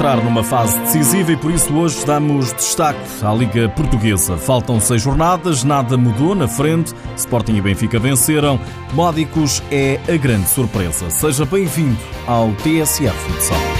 entrar numa fase decisiva e por isso hoje damos destaque à Liga Portuguesa. Faltam seis jornadas, nada mudou na frente. Sporting e Benfica venceram. Módicos é a grande surpresa. Seja bem-vindo ao TSF Futsal.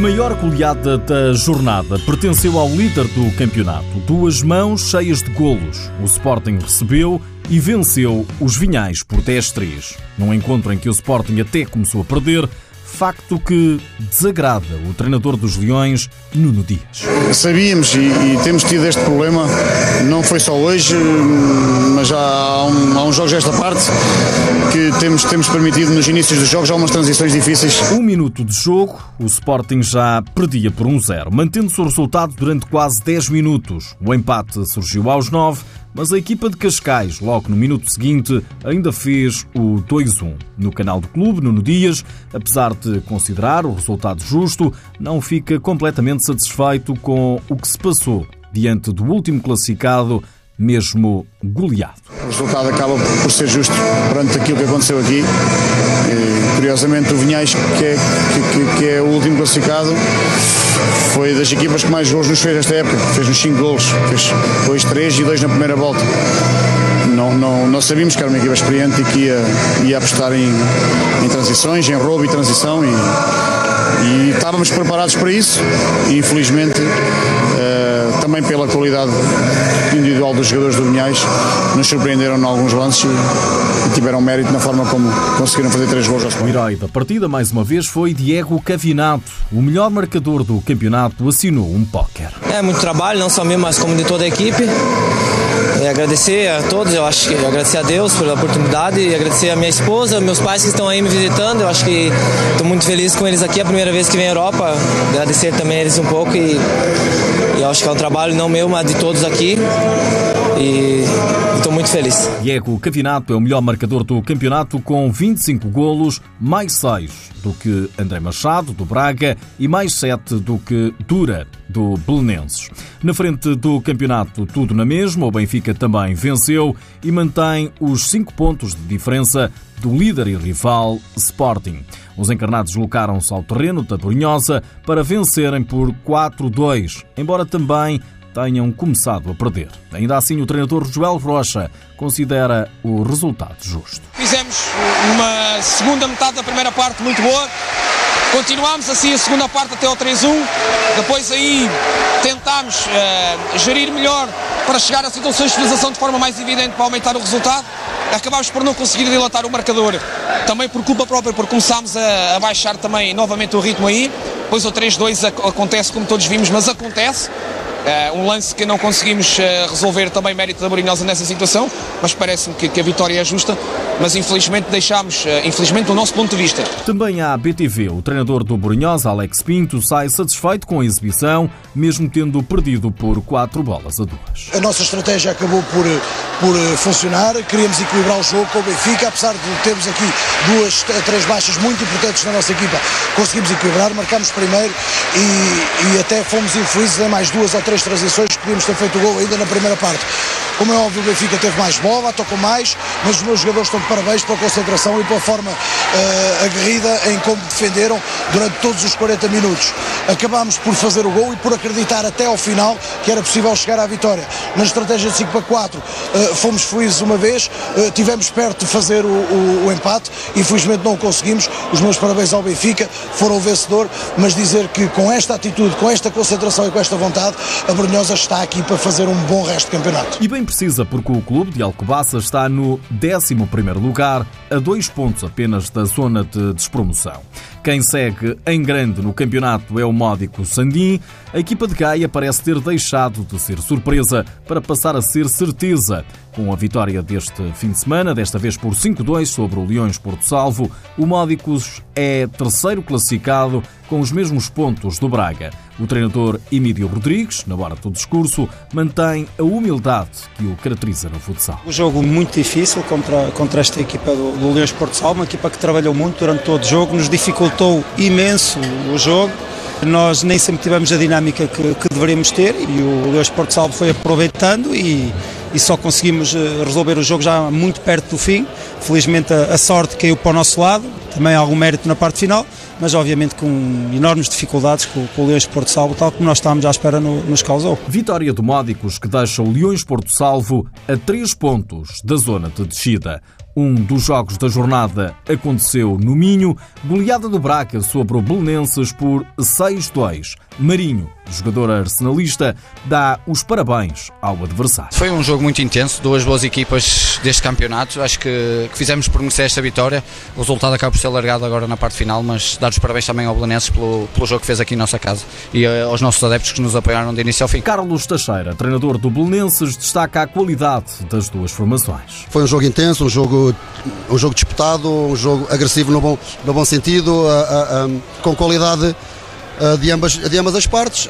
A maior goleada da jornada pertenceu ao líder do campeonato. Duas mãos cheias de golos. O Sporting recebeu e venceu os Vinhais por 10-3. Num encontro em que o Sporting até começou a perder, facto que desagrada o treinador dos Leões, Nuno Dias. Sabíamos e, e, temos tido este problema, não foi só hoje, mas já há, um, há uns jogos desta parte que temos, temos permitido nos inícios dos jogos algumas transições difíceis. Um minuto de jogo, o Sporting já perdia por 1-0, mantendo-se o resultado durante quase 10 minutos. O empate surgiu aos 9 mas a equipa de Cascais, logo no minuto seguinte, ainda fez o 2-1. No canal do clube, Nuno Dias, apesar de considerar o resultado justo, não fica completamente satisfeito com o que se passou diante do último classificado, mesmo goleado. O resultado acaba por ser justo perante aquilo que aconteceu aqui. E, curiosamente, o Vinhais, que é, que, que é o último classificado, foi das equipas que mais gols nos fez esta época. Fez-nos 5 gols, fez 2, 3 e 2 na primeira volta. Não, não, sabíamos que era uma equipa experiente e que ia, ia apostar em, em transições, em roubo e transição. E, e estávamos preparados para isso e infelizmente uh, também pela qualidade individual dos jogadores do Vinhais nos surpreenderam em alguns lances e, tiveram mérito na forma como conseguiram fazer três gols ao O herói da partida mais uma vez foi Diego Cavinato, o melhor marcador do campeonato assinou um póquer. É muito trabalho, não só meu, mas como de toda a equipe. E agradecer a todos, eu acho que agradecer a Deus pela oportunidade e agradecer a minha esposa, meus pais que estão aí me visitando. Eu acho que estou muito feliz com eles aqui, é a primeira vez que vem à Europa. Agradecer também eles um pouco e, e acho que é um trabalho não meu, mas de todos aqui. E estou muito feliz. Diego Cavinato é o melhor marcador do campeonato com 25 golos, mais 6 do que André Machado, do Braga, e mais 7 do que Dura, do Belenenses. Na frente do campeonato, tudo na mesma, o Benfica também venceu e mantém os 5 pontos de diferença do líder e rival Sporting. Os encarnados deslocaram-se ao terreno da Brunhosa para vencerem por 4-2, embora também tenham começado a perder. Ainda assim, o treinador Joel Rocha considera o resultado justo. Fizemos uma segunda metade da primeira parte muito boa. Continuámos assim a segunda parte até ao 3-1. Depois aí tentámos uh, gerir melhor para chegar a situações de finalização de forma mais evidente para aumentar o resultado. Acabámos por não conseguir dilatar o marcador, também por culpa própria, porque começámos a, a baixar também novamente o ritmo aí. Depois o 3-2 acontece como todos vimos, mas acontece. Uh, um lance que não conseguimos uh, resolver também mérito da Borinhosa nessa situação, mas parece-me que, que, a vitória é justa, mas infelizmente deixámos, uh, infelizmente do nosso ponto de vista. Também à BTV, o treinador do Borinhosa, Alex Pinto, sai satisfeito com a exibição, mesmo tendo perdido por quatro bolas a duas. A nossa estratégia acabou por, por funcionar, queríamos equilibrar o jogo com o Benfica, apesar de termos aqui duas, três baixas muito importantes na nossa equipa, conseguimos equilibrar, marcamos primeiro e, e até fomos infelizes em mais duas ou três três transições, podíamos ter feito o gol ainda na primeira parte. Como é óbvio, o Benfica teve mais bola, tocou mais, mas os meus jogadores estão de parabéns pela concentração e pela forma uh, aguerrida em como defenderam durante todos os 40 minutos. Acabámos por fazer o gol e por acreditar até ao final que era possível chegar à vitória. Na estratégia de 5 para 4 uh, fomos felizes uma vez, uh, tivemos perto de fazer o, o, o empate, infelizmente não conseguimos. Os meus parabéns ao Benfica, foram o vencedor, mas dizer que com esta atitude, com esta concentração e com esta vontade, a Brunhosa está aqui para fazer um bom resto de campeonato. E bem precisa, porque o clube de Alcobaça está no 11º lugar, a dois pontos apenas da zona de despromoção. Quem segue em grande no campeonato é o módico Sandim. A equipa de Gaia parece ter deixado de ser surpresa para passar a ser certeza. Com a vitória deste fim de semana, desta vez por 5-2 sobre o Leões Porto Salvo, o Módicos é terceiro classificado com os mesmos pontos do Braga. O treinador Emílio Rodrigues, na hora do discurso, mantém a humildade que o caracteriza no futsal. Um jogo muito difícil contra, contra esta equipa do, do Leões Porto Salvo, uma equipa que trabalhou muito durante todo o jogo, nos dificultou imenso o jogo Nós nem sempre tivemos a dinâmica que, que deveríamos ter e o Leões Porto Salvo foi aproveitando e, e só conseguimos eh, resolver o jogo já muito perto do fim. Felizmente a, a sorte caiu para o nosso lado, também algum mérito na parte final, mas obviamente com enormes dificuldades com, com o Leões Porto Salvo, tal como nós estávamos à espera no, nos causou. Vitória do Módicos que deixa o Leões Porto Salvo a três pontos da zona de descida. Um dos jogos da jornada aconteceu no Minho, goleada do Braca sobre o Belenenses por 6-2. Marinho, jogador arsenalista, dá os parabéns ao adversário. Foi um jogo muito intenso, duas boas equipas deste campeonato. Acho que, que fizemos por merecer esta vitória. O resultado acaba por ser largado agora na parte final, mas dar os parabéns também ao Belenenses pelo, pelo jogo que fez aqui em nossa casa e eh, aos nossos adeptos que nos apoiaram de início ao fim. Carlos Teixeira, treinador do Belenenses, destaca a qualidade das duas formações. Foi um jogo intenso, um jogo, um jogo disputado, um jogo agressivo no bom, no bom sentido, com qualidade de ambas, de ambas as partes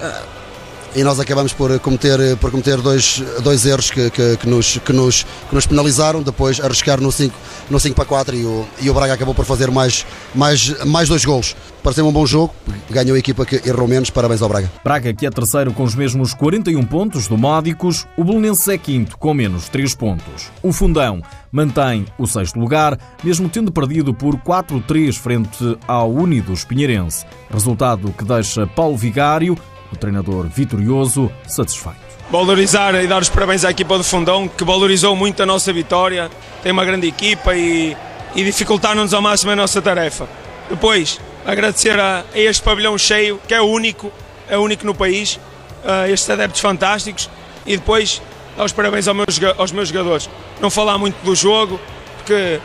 e nós acabamos por cometer, por cometer dois, dois erros que, que, que, nos, que, nos, que nos penalizaram, depois arriscar no 5, no 5 para 4 e o, e o Braga acabou por fazer mais, mais, mais dois golos. Pareceu um bom jogo, ganhou a equipa que errou menos, parabéns ao Braga. Braga que é terceiro com os mesmos 41 pontos do Módicos, o Belenenses é quinto com menos 3 pontos. O Fundão mantém o sexto lugar, mesmo tendo perdido por 4-3 frente ao Unidos Pinheirense. Resultado que deixa Paulo Vigário, o treinador vitorioso, satisfeito. Valorizar e dar os parabéns à equipa do Fundão, que valorizou muito a nossa vitória, tem uma grande equipa e, e dificultar-nos ao máximo a nossa tarefa. Depois, agradecer a, a, este pavilhão cheio, que é único, é único no país, a estes adeptos fantásticos e depois dar os parabéns aos meus, aos meus jogadores. Não falar muito do jogo, porque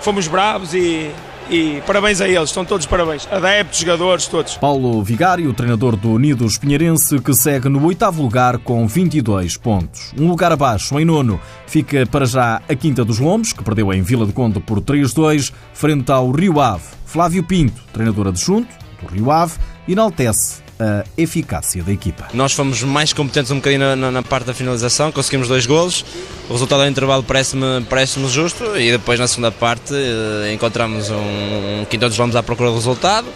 fomos bravos e e parabéns a eles, estão todos parabéns. Adeptos, jogadores, todos. Paulo Vigário, treinador do Unidos Pinheirense, que segue no oitavo lugar com 22 pontos. Um lugar abaixo, em nono, fica para já a Quinta dos Lombos, que perdeu em Vila de Conde por 3-2, frente ao Rio Ave. Flávio Pinto, treinador adjunto do Rio Ave, enaltece a eficácia da equipa. Nós fomos mais competentes um bocadinho na, na parte da finalização, conseguimos dois golos, o resultado ao intervalo parece-me parece justo e depois na segunda parte eh, encontramos um, um quinto dos lombos à procura do resultado,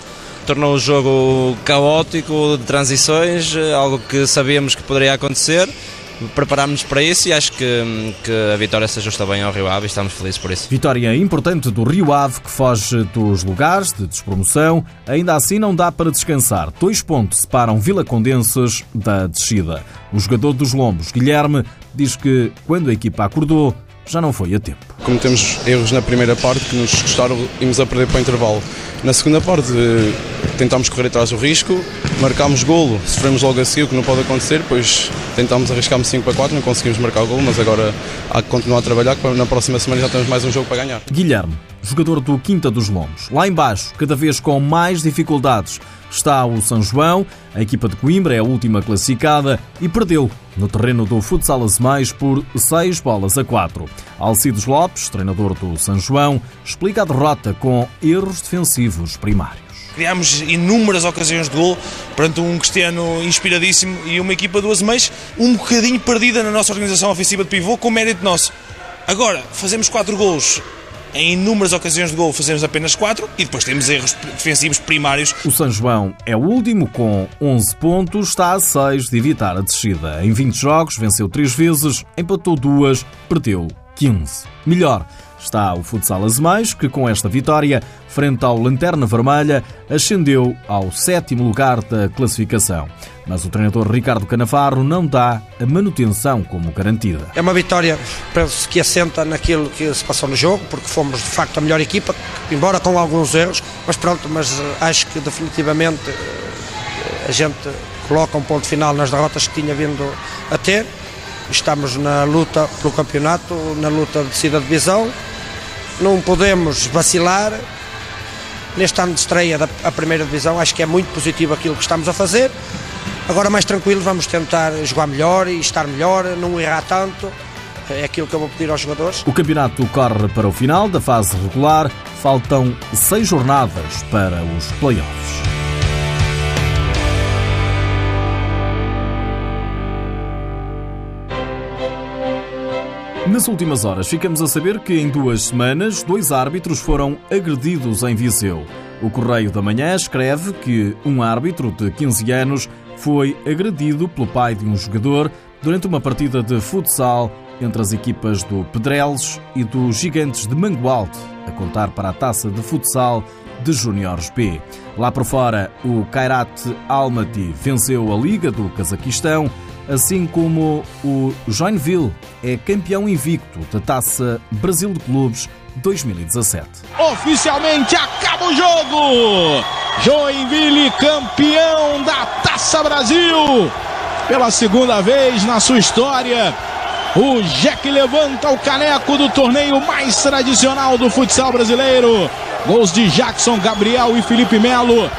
tornou o jogo caótico de transições, eh, algo que sabíamos que poderia acontecer preparámos-nos para isso e acho que, que a vitória se ajusta bem ao Rio Ave e estamos felizes por isso. Vitória importante do Rio Ave que foge dos lugares de despromoção. Ainda assim não dá para descansar. Dois pontos separam Vila Condenses da descida. O jogador dos Lombos, Guilherme, diz que quando a equipa acordou, já não foi a tempo. Cometemos erros na primeira parte que nos custaram irmos a perder para o intervalo. Na segunda parte tentámos correr atrás do risco, marcámos golo, sofremos logo a seguir, o que não pode acontecer, pois tentámos arriscar 5 para 4, não conseguimos marcar o golo, mas agora há que continuar a trabalhar, que na próxima semana já temos mais um jogo para ganhar. Guilherme, jogador do Quinta dos Lombos. Lá embaixo, cada vez com mais dificuldades, está o São João, a equipa de Coimbra é a última classificada e perdeu no terreno do Futsal Mais por 6 bolas a 4. Alcides Lopes, treinador do São João, explica a derrota com erros defensivos primários. Criámos inúmeras ocasiões de gol perante um Cristiano inspiradíssimo e uma equipa do Azemais um bocadinho perdida na nossa organização ofensiva de pivô, com mérito nosso. Agora, fazemos 4 gols em inúmeras ocasiões de gol fazemos apenas 4 e depois temos erros defensivos primários. O São João é o último com 11 pontos, está a 6 de evitar a descida. Em 20 jogos venceu 3 vezes, empatou 2, perdeu 15. Melhor, está o Futsal Azemais, que com esta vitória, frente ao Lanterna Vermelha, ascendeu ao sétimo lugar da classificação. Mas o treinador Ricardo Canavarro não dá a manutenção como garantida. É uma vitória que assenta naquilo que se passou no jogo, porque fomos de facto a melhor equipa, embora com alguns erros, mas pronto, mas eh, acho que definitivamente eh, a gente coloca um ponto final nas derrotas que tinha vindo a ter Estamos na luta pelo campeonato, na luta de descida de divisão. Não podemos vacilar. Neste ano de estreia da primeira divisão, acho que é muito positivo aquilo que estamos a fazer. Agora, mais tranquilo, vamos tentar jogar melhor e estar melhor, não errar tanto. É aquilo que eu vou pedir aos jogadores. O campeonato corre para o final da fase regular. Faltam seis jornadas para os playoffs. Nas últimas horas, ficamos a saber que em duas semanas, dois árbitros foram agredidos em Viseu. O Correio da Manhã escreve que um árbitro de 15 anos foi agredido pelo pai de um jogador durante uma partida de futsal entre as equipas do Pedreles e dos Gigantes de Mangualde, a contar para a taça de futsal de Júniores B. Lá por fora, o Kairat Almaty venceu a Liga do Cazaquistão, assim como o Joinville é campeão invicto da Taça Brasil de Clubes 2017. Oficialmente acaba o jogo! Joinville campeão da Taça Brasil! Pela segunda vez na sua história, o Jack levanta o caneco do torneio mais tradicional do futsal brasileiro. Gols de Jackson, Gabriel e Felipe Melo.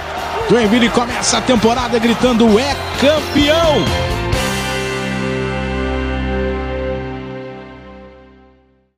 Joinville começa a temporada gritando é campeão!